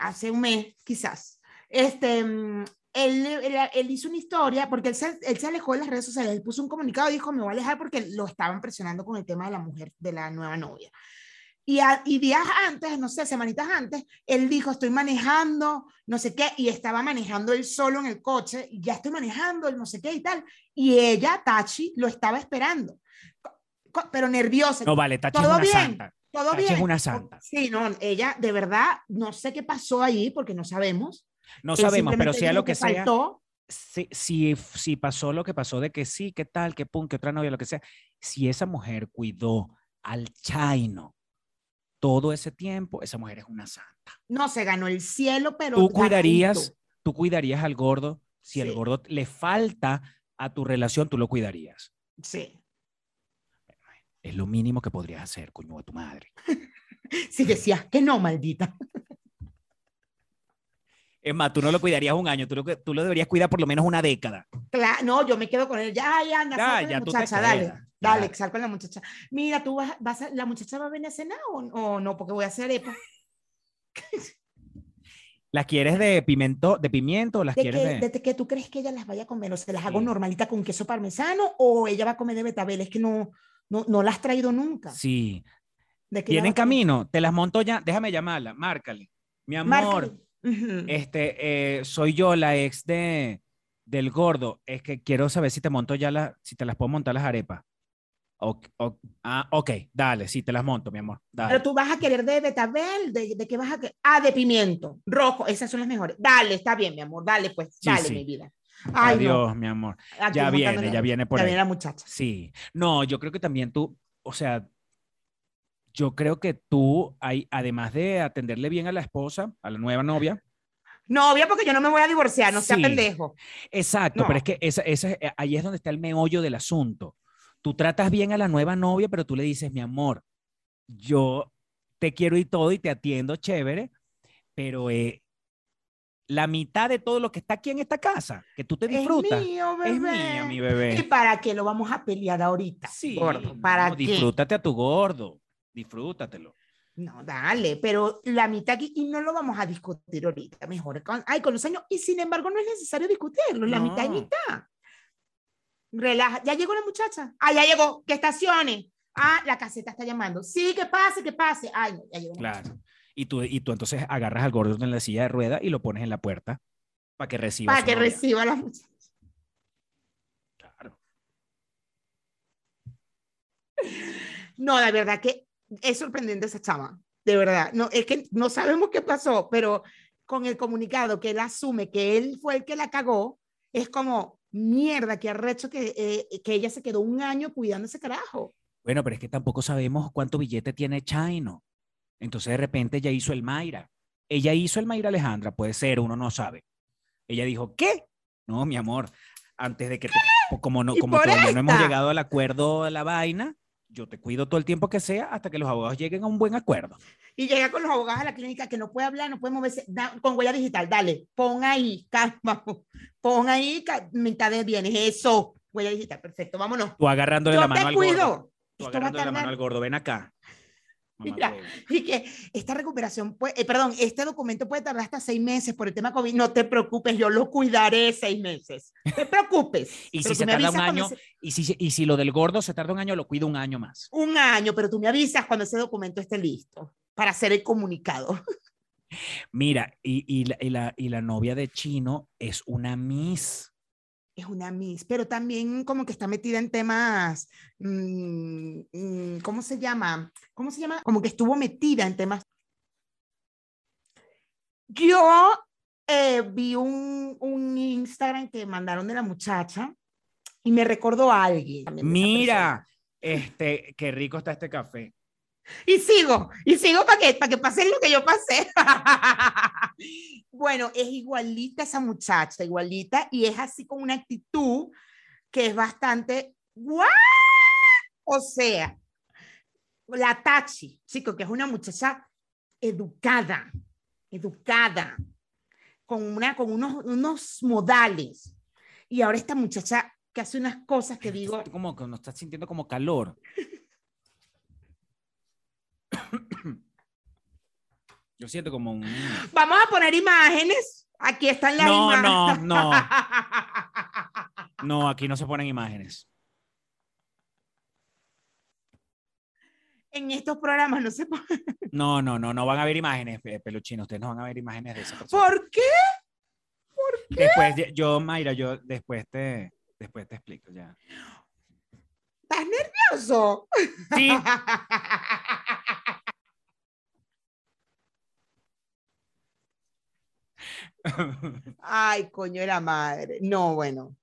hace un mes quizás, este, mm, él, él, él hizo una historia, porque él se, él se alejó de las redes sociales, él puso un comunicado y dijo, me voy a alejar porque lo estaban presionando con el tema de la mujer, de la nueva novia. Y, a- y días antes, no sé, semanitas antes, él dijo, estoy manejando, no sé qué, y estaba manejando él solo en el coche, y ya estoy manejando, el no sé qué y tal. Y ella, Tachi, lo estaba esperando, pero nerviosa. No, vale, Tachi es una bien, santa. Todo Tachi bien. es una santa. Sí, no, ella de verdad, no sé qué pasó ahí, porque no sabemos. No Él sabemos, pero sea lo que sea, faltó. si, si, si pasó lo que pasó de que sí, que tal, que pum, que otra novia, lo que sea, si esa mujer cuidó al Chaino todo ese tiempo, esa mujer es una santa. No, se ganó el cielo, pero. Tú cuidarías, tú cuidarías al gordo, si el gordo le falta a tu relación, tú lo cuidarías. Sí. Es lo mínimo que podrías hacer, coño, a tu madre. Sí, decías que no, maldita. Es más, tú no lo cuidarías un año, tú lo, que- tú lo deberías cuidar por lo menos una década. Claro, no, yo me quedo con él. Ya, ya, anda, Ya, ya la muchacha, dale. Dale, ya. sal con la muchacha. Mira, tú vas, vas a- la muchacha va a venir a cenar o, o no, porque voy a hacer arepa. ¿Las quieres de pimiento, de pimiento o las de quieres que, de...? de que tú crees que ella las vaya a comer, o se las hago normalita con queso parmesano o ella va a comer de betabel, es que no, no, no las has traído nunca. Sí. De que ella Viene en va a comer- camino, te las monto ya. Déjame llamarla, márcale. Mi amor, Márcale. Este, eh, soy yo, la ex de, del gordo. Es que quiero saber si te monto ya las, si te las puedo montar las arepas. Ok, ok, ah, ok, dale, sí, te las monto, mi amor. Dale. Pero tú vas a querer de betabel, de, de qué vas a querer? Ah, de pimiento, rojo, esas son las mejores. Dale, está bien, mi amor, dale pues, Sí, dale, sí. mi vida. Ay, Adiós, mi amor. aquí Ya viene, ya viene por ya ahí. viene la muchacha. Sí. No, yo creo que también tú, o sea, yo creo que tú, hay, además de atenderle bien a la esposa, a la nueva novia, Novia, porque yo no me voy a divorciar, no sea pendejo. Exacto, No. pero es que esa, esa- eh, ahí es donde está el meollo del asunto. Tú tratas bien a la nueva novia, pero tú le dices, mi amor, yo te quiero y todo y te atiendo chévere, pero eh, la mitad de todo lo que está aquí en esta casa, que tú te disfrutas, Es mío, bebé. es mía, mi ¿Y bebé. para qué lo vamos a pelear ahorita? Sí, gordo? ¿Para no, qué? disfrútate a tu gordo, disfrútatelo. No, dale, pero la mitad aquí y no lo vamos a discutir ahorita, mejor con, ay, con los años, y sin embargo no es necesario discutirlo, la mitad y No. mitad. Relaja, ya llegó la muchacha, ah, ya llegó, que estacione, ah, la caseta está llamando, sí, que pase, que pase, ay, no, ya llegó. muchacha. Claro. Y tú, y tú entonces agarras al gordo en la silla de rueda y lo pones en la puerta para que reciba. Para que novia. reciba a la muchacha. Claro. No, la verdad que es sorprendente esa chama, de verdad, no, es que no sabemos qué pasó, pero con el comunicado que él asume que él fue el que la cagó, es como, mierda, qué arrecho que, eh, que ella se quedó un año cuidando ese carajo. Bueno, pero es que tampoco sabemos cuánto billete tiene Chino. Entonces de repente ella hizo el Mayra. Ella hizo el Mayra Alejandra, puede ser, uno no sabe. Ella dijo, ¿qué? No, mi amor, antes de que, te- como, no, como todavía no hemos llegado al acuerdo de la vaina, yo te cuido todo el tiempo que sea hasta que los abogados lleguen a un buen acuerdo. Y llega con los abogados a la clínica que no puede hablar, no puede moverse, da- con huella digital, dale, pon ahí, calma, pon ahí mitad de bienes, eso, huella digital, perfecto, vámonos. Tú agarrándole Yo la mano te al gordo. cuido. Tú Esto agarrándole la mano al gordo, ven acá. Mira. Y que esta recuperación, puede, eh, perdón, este documento puede tardar hasta seis meses por el tema COVID. No te preocupes, yo lo cuidaré seis meses. No te preocupes. Y si se tarda un año, y si, y si lo del gordo se tarda un año, lo cuido un año más. un año, pero tú me avisas cuando ese documento esté listo para hacer el comunicado. Mira, y, y la, y la- y la novia de Chino es una Miss. Es una Miss, pero también como que está metida en temas, mm, mm, ¿cómo se llama? ¿Cómo se llama? Como que estuvo metida en temas. Yo eh, vi un, un Instagram que mandaron de la muchacha y me recordó a alguien. Mira, este, qué rico está este café. Y sigo, y sigo para que, para que pase lo que yo pasé. bueno, es igualita esa muchacha, igualita, y es así con una actitud que es bastante, ¡guau! O sea, la Tachi, chico, que es una muchacha educada, educada, con, una, con unos, unos modales. Y ahora esta muchacha que hace unas cosas que digo, Como que no estás sintiendo como calor. Yo siento como un... vamos a poner imágenes. Aquí están las No, imágenes. no, no. No, aquí no se ponen imágenes. en estos programas no se puede. No, no, no, no van a haber imágenes, pe- peluchino. Ustedes no van a ver imágenes de esa persona. ¿Por qué? Después, de- yo, Mayra, yo después te, después te explico ya. ¿Estás nervioso? Sí, Ay, coño, era madre. No, bueno.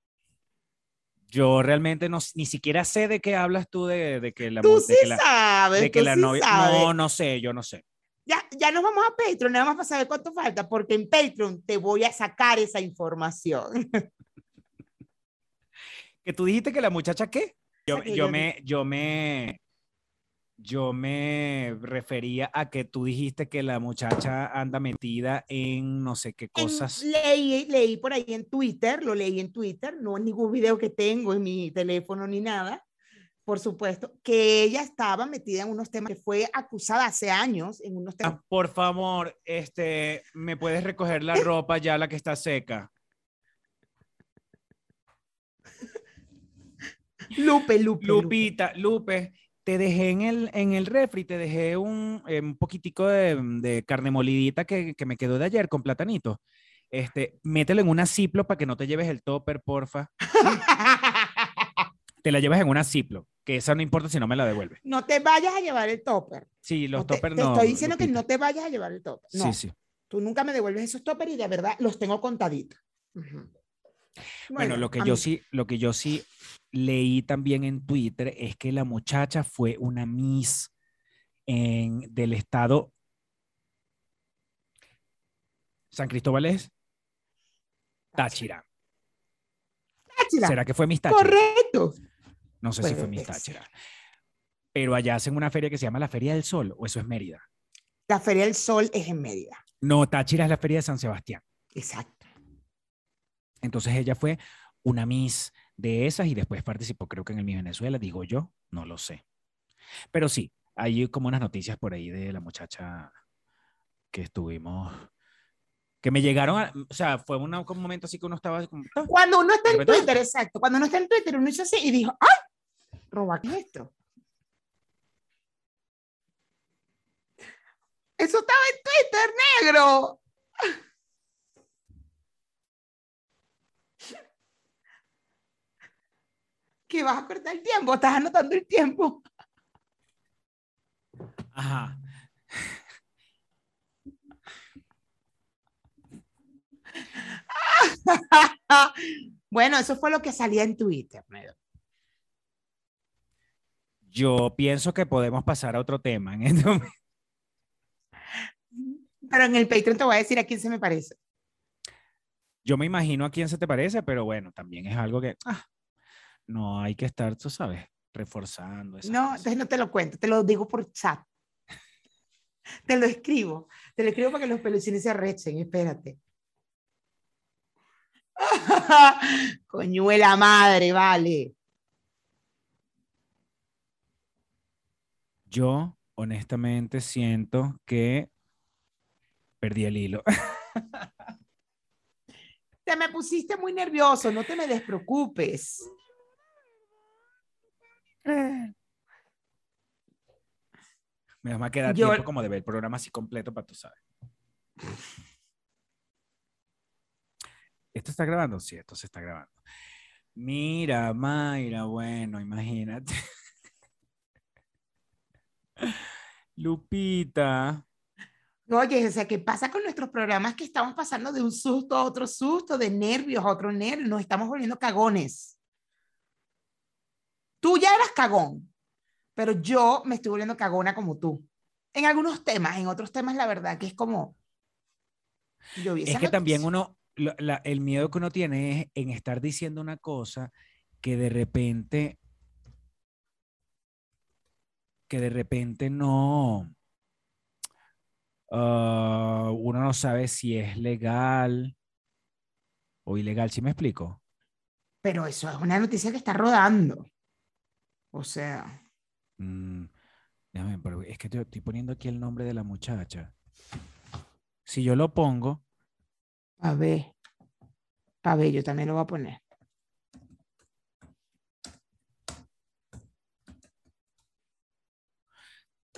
yo realmente no, ni siquiera sé de qué hablas tú de, de que la, Tú de sí que la, sabes, de que tú la sí novia. sabes. No, no sé, yo no sé. Ya, ya nos vamos a Patreon, nada más para saber cuánto falta, porque en Patreon te voy a sacar esa información. Que tú dijiste que la muchacha qué? Yo yo me, yo me, yo me refería a que tú dijiste que la muchacha anda metida en no sé qué En- cosas. leí, leí por ahí en Twitter, lo leí en Twitter, no en ningún video que tengo en mi teléfono ni nada, por supuesto, que ella estaba metida en unos temas que fue acusada hace años en unos temas. Ah, por favor, este, ¿me puedes recoger la ropa ya la que está seca? Lupe, Lupe, Lupe. Lupita, Lupe, te dejé en el, en el refri, te dejé un, eh, un poquitico de, de carne molidita que, que me quedó de ayer con platanito. Este, mételo en una Ziplo para que no te lleves el topper, porfa. Te la llevas en una Ziplo, que esa no importa si no me la devuelves. no te vayas a llevar el topper. Sí, los No te, toppers te no. estoy diciendo que no te vayas a llevar el topper. No, Sí, sí. tú nunca me devuelves esos toppers y de verdad los tengo contaditos. Bueno, lo que yo mí- sí, lo que yo sí leí también en Twitter es que la muchacha fue una Miss en, del estado San Cristóbal es Táchira. Táchira, ¿Será que fue Miss Táchira? Correcto. No sé si fue Miss ser. Táchira. Pero allá hacen una feria que se llama la Feria del Sol, o eso es Mérida. La Feria del Sol es en Mérida. No, Táchira es la Feria de San Sebastián. Exacto. Entonces ella fue una Miss de esas y después participó, creo que en el Miss Venezuela, digo yo, no lo sé. Pero sí, hay como unas noticias por ahí de la muchacha que estuvimos, que me llegaron, a- o sea, fue una- un momento así que uno estaba como, "Ah". Cuando uno está en. Twitter, exacto. Cuando uno está en Twitter, uno hizo así y dijo, ¡ay! Roba, ¿qué es esto? Eso estaba en Twitter, negro. Que vas a cortar el tiempo, estás anotando el tiempo. Ajá. bueno, eso fue lo que salía en Twitter. Yo pienso que podemos pasar a otro tema en este momento. Pero en el Patreon te voy a decir a quién se me parece. Yo me imagino a quién se te parece, pero bueno, también es algo que ah, no hay que estar, tú sabes, reforzando. esas No, entonces no te lo cuento, te lo digo por chat. Te lo escribo, te lo escribo para que los pelucines se arrechen, espérate. Coñuela madre, vale. Yo honestamente siento que perdí el hilo. Te me pusiste muy nervioso, no te me despreocupes. Me va a quedar Yo- tiempo como de ver el programa así completo para tú sabes. ¿Esto está grabando? Sí, esto se está grabando. Mira, Mayra, bueno, imagínate. Lupita. Oye, o sea, ¿qué pasa con nuestros programas que estamos pasando de un susto a otro susto, de nervios a otro nervio? Nos estamos volviendo cagones. Tú ya eras cagón, pero yo me estoy volviendo cagona como tú. En algunos temas, en otros temas, la verdad que es como. Yo vi Es que también uno, la- el miedo que uno tiene es en estar diciendo una cosa que de repente, que de repente no, ah, uno no sabe si es legal o ilegal, ¿sí me explico? Pero eso es una noticia que está rodando. O sea, Mm, déjame, pero es que te- estoy poniendo aquí el nombre de la muchacha. Si yo lo pongo, a ver. A ver, yo también lo voy a poner.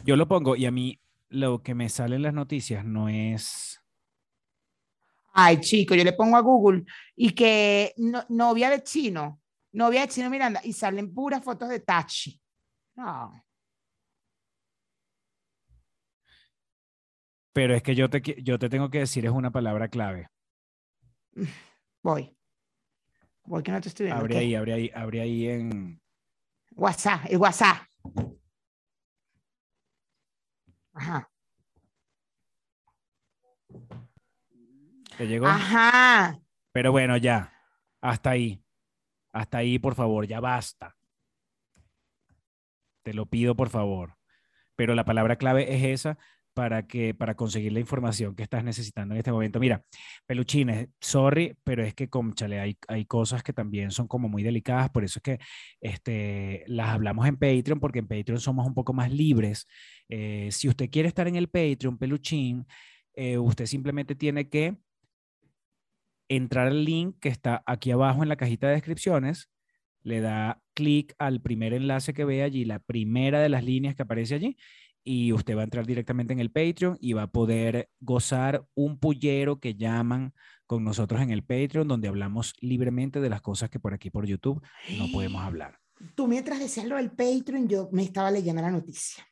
yo lo pongo y a mí lo que me sale en las noticias no es... Ay, chico, yo le pongo a Google y que no- novia de chino, novia de chino Miranda, y salen puras fotos de Tachi. No. Pero es que yo te, yo te tengo que decir, es una palabra clave. Voy. Voy que no te estoy viendo. Abre ¿qué? ahí, abre ahí, abre ahí en... WhatsApp, el WhatsApp. Ajá. ¿Te llegó? Ajá. Pero bueno, ya. Hasta ahí. Hasta ahí, por favor, ya basta. Te lo pido, por favor. Pero la palabra clave es esa para, que, para conseguir la información que estás necesitando en este momento. Mira, peluchines, sorry, pero es que, conchale, hay, hay cosas que también son como muy delicadas, por eso es que este, las hablamos en Patreon, porque en Patreon somos un poco más libres. Eh, si usted quiere estar en el Patreon, peluchín, eh, usted simplemente tiene que entrar al link que está aquí abajo en la cajita de descripciones, le da clic al primer enlace que ve allí, la primera de las líneas que aparece allí, y usted va a entrar directamente en el Patreon y va a poder gozar un pullero que llaman con nosotros en el Patreon, donde hablamos libremente de las cosas que por aquí por YouTube no podemos hablar. Tú mientras decías lo del Patreon, yo me estaba leyendo la noticia.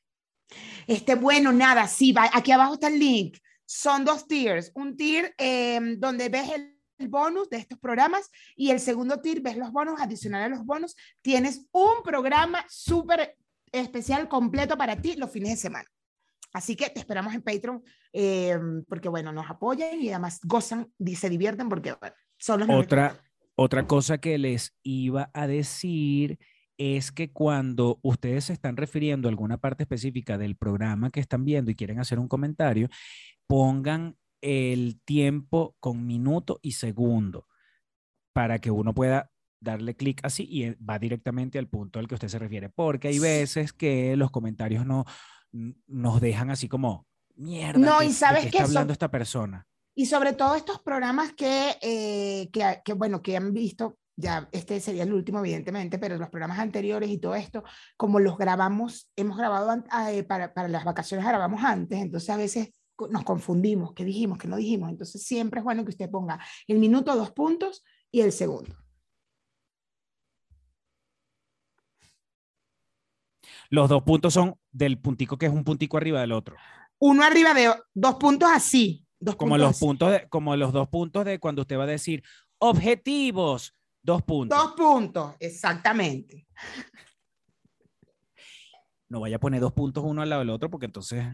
Este, bueno, nada, sí, va, aquí abajo está el link. Son dos tiers. Un tier em, donde ves el, el bonus de estos programas y el segundo tier ves los bonos, adicional a los bonos, tienes un programa súper especial completo para ti los fines de semana. Así que te esperamos en Patreon eh, porque, bueno, nos apoyan y además gozan y se divierten porque, bueno, son los. Otra, otra cosa que les iba a decir es que cuando ustedes se están refiriendo a alguna parte específica del programa que están viendo y quieren hacer un comentario, pongan el tiempo con minuto y segundo para que uno pueda darle clic así y eh, va directamente al punto al que usted se refiere, porque hay veces que los comentarios no nos dejan así como mierda. No, ¿de- y de sabes qué que está hablando esta persona? Y sobre todo estos programas que, eh, que, que, bueno, que han visto, ya este sería el último, evidentemente, pero los programas anteriores y todo esto, como los grabamos, hemos grabado ah, eh, para, para las vacaciones, grabamos antes, entonces a veces nos confundimos, qué dijimos, qué no dijimos, entonces siempre es bueno que usted ponga el minuto, dos puntos y el segundo. Los dos puntos son del puntico que es un puntico arriba del otro, Uno arriba de dos puntos así, dos como puntos los así. puntos de, como los dos puntos de cuando usted va a decir objetivos, dos puntos. Dos puntos, exactamente. No vaya a poner dos puntos uno al lado del otro porque entonces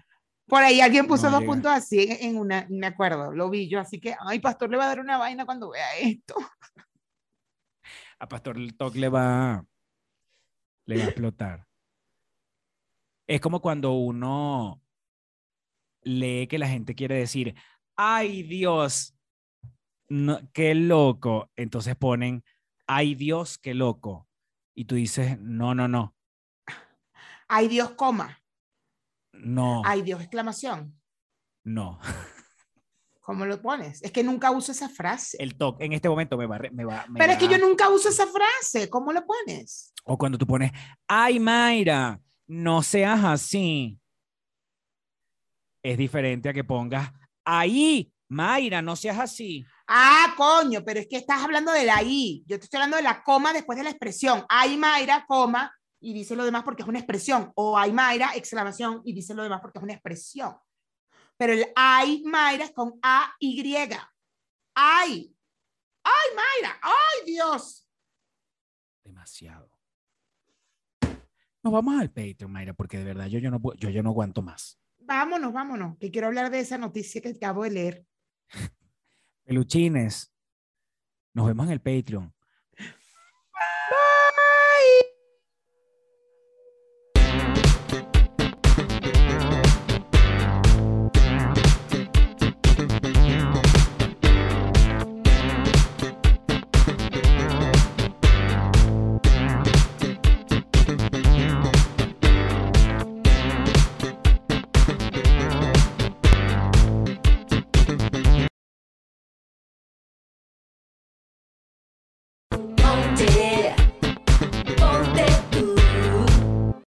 Por ahí alguien puso No dos llega. puntos así en, en una, me acuerdo, lo vi yo, así que, ay, pastor le va a dar una vaina cuando vea esto. a Pastor el Talk le va, le va a explotar. Es como cuando uno lee que la gente quiere decir, ay Dios, no, qué loco. Entonces ponen, ay Dios, qué loco. Y tú dices, no, no, no, Ay, Dios, coma. No, Ay, Dios, exclamación. no. ¿Cómo lo pones? Es que nunca uso esa frase. El talk en este momento me va, me va, me Pero es que yo nunca uso esa frase. ¿Cómo lo pones? O cuando tú pones, ay Mayra, no seas así. Es diferente a que pongas, ahí, Mayra, no seas así. Ah, coño, pero es que estás hablando de la I. Yo te estoy hablando de la coma después de la expresión. Ay, Mayra, coma, y dice lo demás porque es una expresión. O ay, Mayra, exclamación, y dice lo demás porque es una expresión. Pero el ay, Mayra es con A-Y. Ay. Ay, Mayra. Ay, Dios. Demasiado. Nos vamos al Patreon, Mayra, porque de verdad yo, yo, no, yo, yo no aguanto más. Vámonos, vámonos, que quiero hablar de esa noticia que acabo de leer. Peluchines, nos vemos en el Patreon.